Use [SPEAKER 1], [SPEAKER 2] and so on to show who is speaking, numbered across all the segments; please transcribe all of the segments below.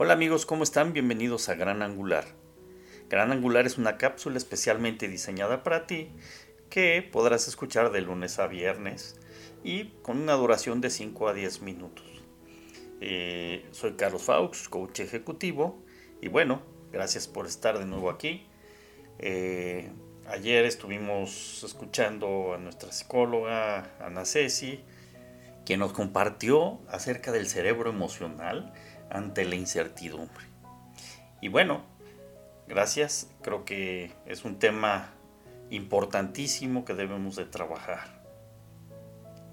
[SPEAKER 1] Hola amigos, ¿cómo están? Bienvenidos a Gran Angular. Gran Angular es una cápsula especialmente diseñada para ti que podrás escuchar de lunes a viernes y con una duración de 5 a 10 minutos. Eh, soy Carlos Faux, coach ejecutivo y bueno, gracias por estar de nuevo aquí. Eh, ayer estuvimos escuchando a nuestra psicóloga Ana Ceci, quien nos compartió acerca del cerebro emocional ante la incertidumbre. Y bueno, gracias, creo que es un tema importantísimo que debemos de trabajar.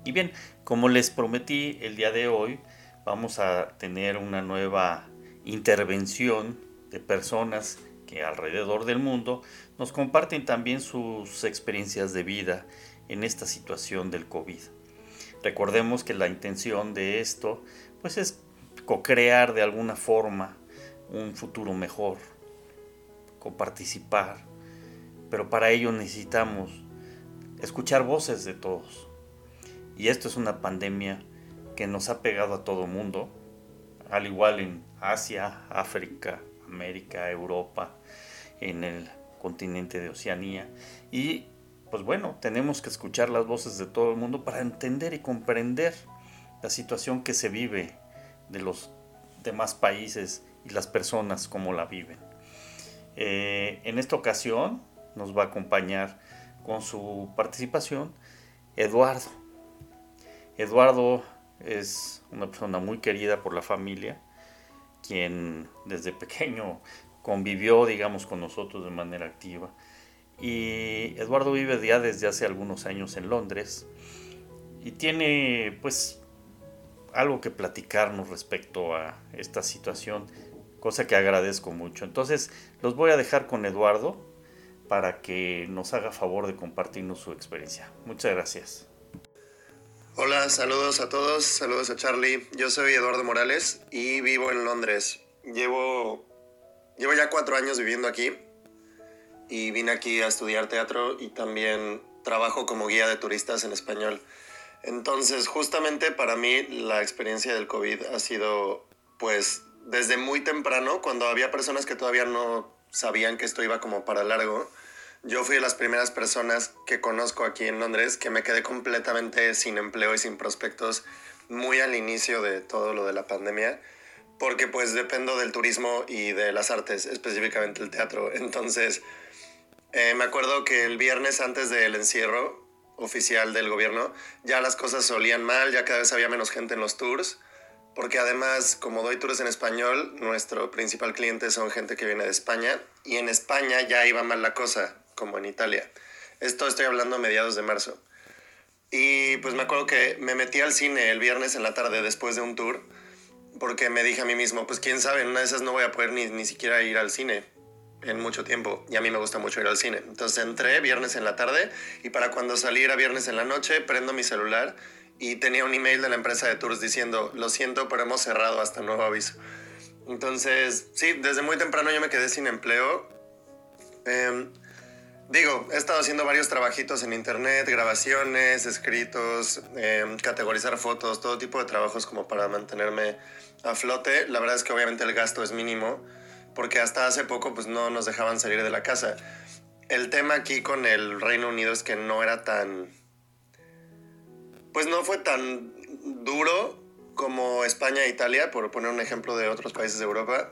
[SPEAKER 1] Y bien, como les prometí el día de hoy, vamos a tener una nueva intervención de personas que alrededor del mundo nos comparten también sus experiencias de vida en esta situación del COVID. Recordemos que la intención de esto pues es co-crear de alguna forma un futuro mejor, coparticipar, pero para ello necesitamos escuchar voces de todos. Y esto es una pandemia que nos ha pegado a todo mundo, al igual en Asia, África, América, Europa, en el continente de Oceanía. Y pues bueno, tenemos que escuchar las voces de todo el mundo para entender y comprender la situación que se vive de los demás países y las personas como la viven. Eh, en esta ocasión nos va a acompañar con su participación Eduardo. Eduardo es una persona muy querida por la familia, quien desde pequeño convivió, digamos, con nosotros de manera activa. Y Eduardo vive ya desde hace algunos años en Londres y tiene pues algo que platicarnos respecto a esta situación, cosa que agradezco mucho. Entonces, los voy a dejar con Eduardo para que nos haga favor de compartirnos su experiencia. Muchas gracias.
[SPEAKER 2] Hola, saludos a todos, saludos a Charlie. Yo soy Eduardo Morales y vivo en Londres. Llevo, llevo ya cuatro años viviendo aquí y vine aquí a estudiar teatro y también trabajo como guía de turistas en español. Entonces, justamente para mí la experiencia del COVID ha sido, pues, desde muy temprano, cuando había personas que todavía no sabían que esto iba como para largo. Yo fui de las primeras personas que conozco aquí en Londres que me quedé completamente sin empleo y sin prospectos muy al inicio de todo lo de la pandemia, porque pues dependo del turismo y de las artes, específicamente el teatro. Entonces, eh, me acuerdo que el viernes antes del encierro, oficial del gobierno, ya las cosas solían mal, ya cada vez había menos gente en los tours, porque además, como doy tours en español, nuestro principal cliente son gente que viene de España, y en España ya iba mal la cosa, como en Italia. Esto estoy hablando a mediados de marzo. Y pues me acuerdo que me metí al cine el viernes en la tarde después de un tour, porque me dije a mí mismo, pues quién sabe, una de esas no voy a poder ni, ni siquiera ir al cine en mucho tiempo y a mí me gusta mucho ir al cine. Entonces entré viernes en la tarde y para cuando saliera viernes en la noche prendo mi celular y tenía un email de la empresa de tours diciendo, lo siento, pero hemos cerrado hasta nuevo aviso. Entonces, sí, desde muy temprano yo me quedé sin empleo. Em, digo, he estado haciendo varios trabajitos en internet, grabaciones, escritos, em, categorizar fotos, todo tipo de trabajos como para mantenerme a flote. La verdad es que obviamente el gasto es mínimo porque hasta hace poco pues no nos dejaban salir de la casa. El tema aquí con el Reino Unido es que no era tan... Pues no fue tan duro como España e Italia, por poner un ejemplo de otros países de Europa.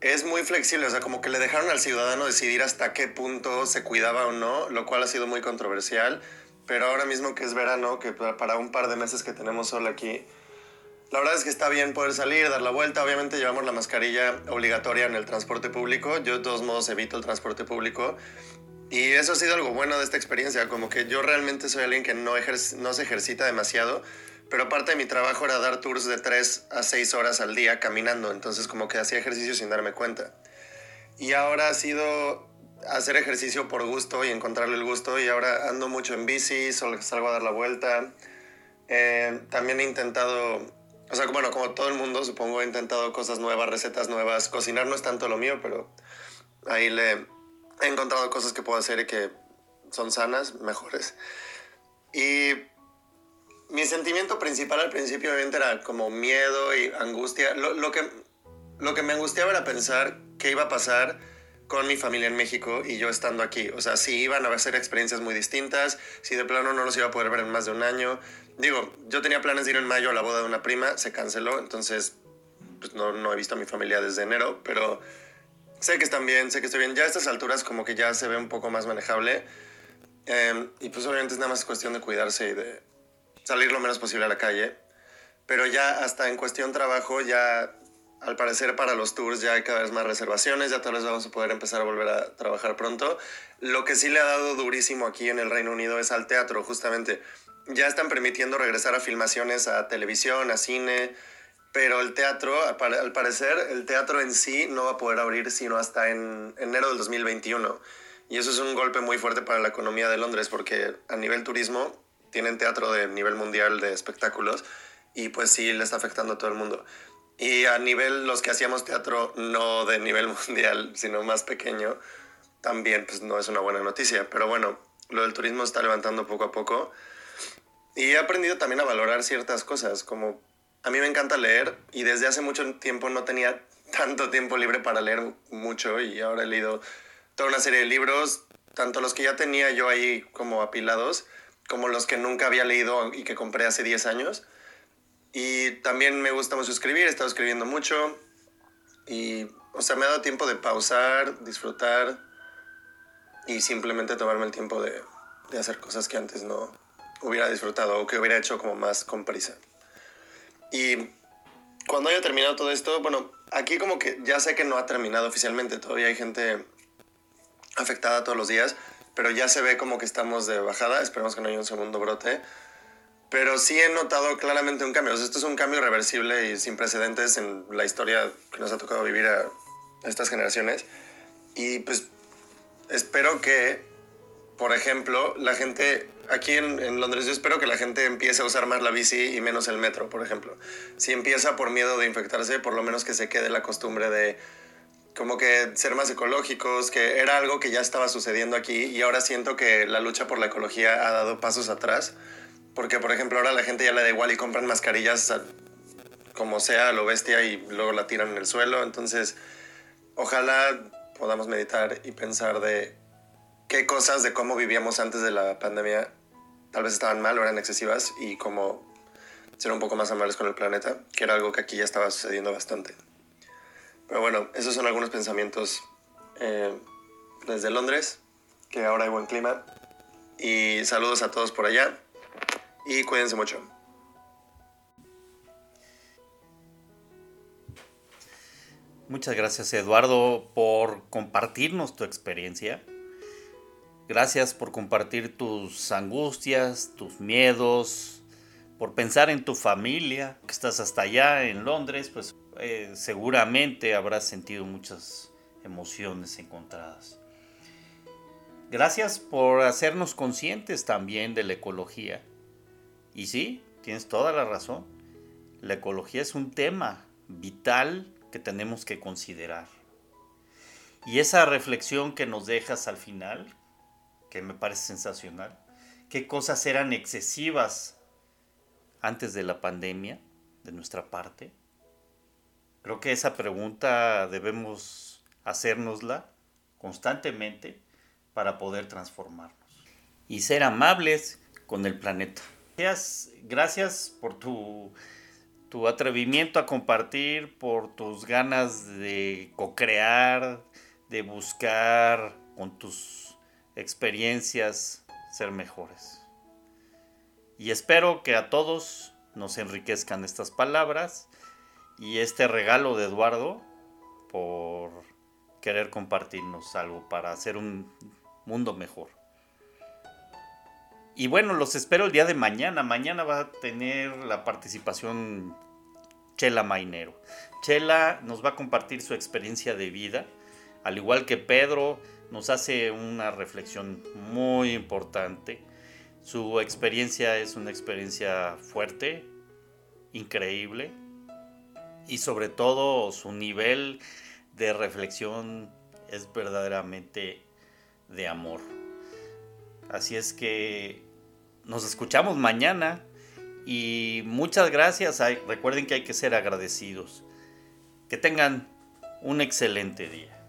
[SPEAKER 2] Es muy flexible, o sea, como que le dejaron al ciudadano decidir hasta qué punto se cuidaba o no, lo cual ha sido muy controversial. Pero ahora mismo que es verano, que para un par de meses que tenemos sol aquí, la verdad es que está bien poder salir, dar la vuelta. Obviamente llevamos la mascarilla obligatoria en el transporte público. Yo de todos modos evito el transporte público. Y eso ha sido algo bueno de esta experiencia, como que yo realmente soy alguien que no, no se ejercita demasiado, pero parte de mi trabajo era dar tours de 3 a 6 horas al día caminando, entonces como que hacía ejercicio sin darme cuenta. Y ahora ha sido hacer ejercicio por gusto y encontrarle el gusto y ahora ando mucho en bici, salgo a dar la vuelta. Eh, también he intentado o sea, bueno, como todo el mundo, supongo, he intentado cosas nuevas, recetas nuevas. Cocinar no es tanto lo mío, pero ahí le he encontrado cosas que puedo hacer y que son sanas, mejores. Y mi sentimiento principal al principio obviamente era como miedo y angustia. Lo, lo, que, lo que me angustiaba era pensar qué iba a pasar con mi familia en México y yo estando aquí. O sea, si iban a ser experiencias muy distintas, si de plano no los iba a poder ver en más de un año. Digo, yo tenía planes de ir en mayo a la boda de una prima, se canceló, entonces pues no, no he visto a mi familia desde enero, pero sé que están bien, sé que estoy bien. Ya a estas alturas como que ya se ve un poco más manejable. Em, y pues obviamente es nada más cuestión de cuidarse y de salir lo menos posible a la calle. Pero ya hasta en cuestión trabajo, ya al parecer para los tours ya hay cada vez más reservaciones, ya tal vez vamos a poder empezar a volver a trabajar pronto. Lo que sí le ha dado durísimo aquí en el Reino Unido es al teatro, justamente. Ya están permitiendo regresar a filmaciones, a televisión, a cine, pero el teatro, al parecer, el teatro en sí no va a poder abrir sino hasta en enero del 2021. Y eso es un golpe muy fuerte para la economía de Londres, porque a nivel turismo tienen teatro de nivel mundial de espectáculos y pues sí le está afectando a todo el mundo. Y a nivel los que hacíamos teatro no de nivel mundial, sino más pequeño, también pues no es una buena noticia. Pero bueno, lo del turismo está levantando poco a poco. Y he aprendido también a valorar ciertas cosas, como a mí me encanta leer y desde hace mucho tiempo no tenía tanto tiempo libre para leer mucho y ahora he leído toda una serie de libros, tanto los que ya tenía yo ahí como apilados, como los que nunca había leído y que compré hace 10 años. Y también me gusta mucho escribir, he estado escribiendo mucho y, o sea, me ha dado tiempo de pausar, disfrutar y simplemente tomarme el tiempo de, hacer cosas que antes no hubiera disfrutado o que hubiera hecho como más con prisa. Y cuando haya terminado todo esto, bueno, aquí como que ya sé que no ha terminado oficialmente, todavía hay gente afectada todos los días, pero ya se ve como que estamos de bajada, esperemos que no haya un segundo brote pero sí he notado claramente un cambio. esto es un cambio reversible y sin precedentes en la historia que nos ha tocado vivir a estas generaciones. Y pues espero que, por ejemplo, la gente aquí en, en, Londres, yo espero que la gente empiece a usar más la bici y menos el metro, por ejemplo. Si empieza por miedo de infectarse, por lo menos que se quede la costumbre de como que ser más ecológicos, que era algo que ya estaba sucediendo aquí y ahora siento que la lucha por la ecología ha dado pasos atrás porque, por ejemplo, ahora la gente ya le da igual y compran mascarillas como sea, lo bestia, y luego la tiran en el suelo. Entonces, ojalá podamos meditar y pensar de qué cosas de cómo vivíamos antes de la pandemia tal vez estaban mal o eran excesivas y cómo ser un poco más amables con el planeta, que era algo que aquí ya estaba sucediendo bastante. Pero bueno, esos son algunos pensamientos eh, desde Londres, que ahora hay buen clima. Y saludos a todos por allá y cuídense mucho.
[SPEAKER 1] Muchas gracias Eduardo por compartirnos tu experiencia. Gracias por compartir tus angustias, tus miedos, por pensar en tu familia, que estás hasta allá en Londres, pues eh, seguramente habrás sentido muchas emociones encontradas. Gracias por hacernos conscientes también de la ecología y sí, tienes toda la razón. La ecología es un tema vital que tenemos que considerar. Y esa reflexión que nos dejas al final, que me parece sensacional, qué cosas eran excesivas antes de la pandemia de nuestra parte. Creo que esa pregunta debemos hacérnosla constantemente para poder transformarnos y ser amables con el planeta. Gracias, por tu, tu atrevimiento a compartir, por tus ganas de co-crear, de buscar con tus experiencias ser mejores. Y espero que a todos nos enriquezcan estas palabras y este regalo de Eduardo por querer compartirnos algo para hacer un mundo mejor. Y bueno, los espero el día de mañana. Mañana va a tener la participación Chela Mainero. Chela nos va a compartir su experiencia de vida. Al igual que Pedro, nos hace una reflexión muy importante. Su experiencia es una experiencia fuerte, increíble. Y sobre todo su nivel de reflexión es verdaderamente de amor. Así es que nos escuchamos mañana y muchas gracias. Recuerden que hay que ser agradecidos. Que tengan un excelente día.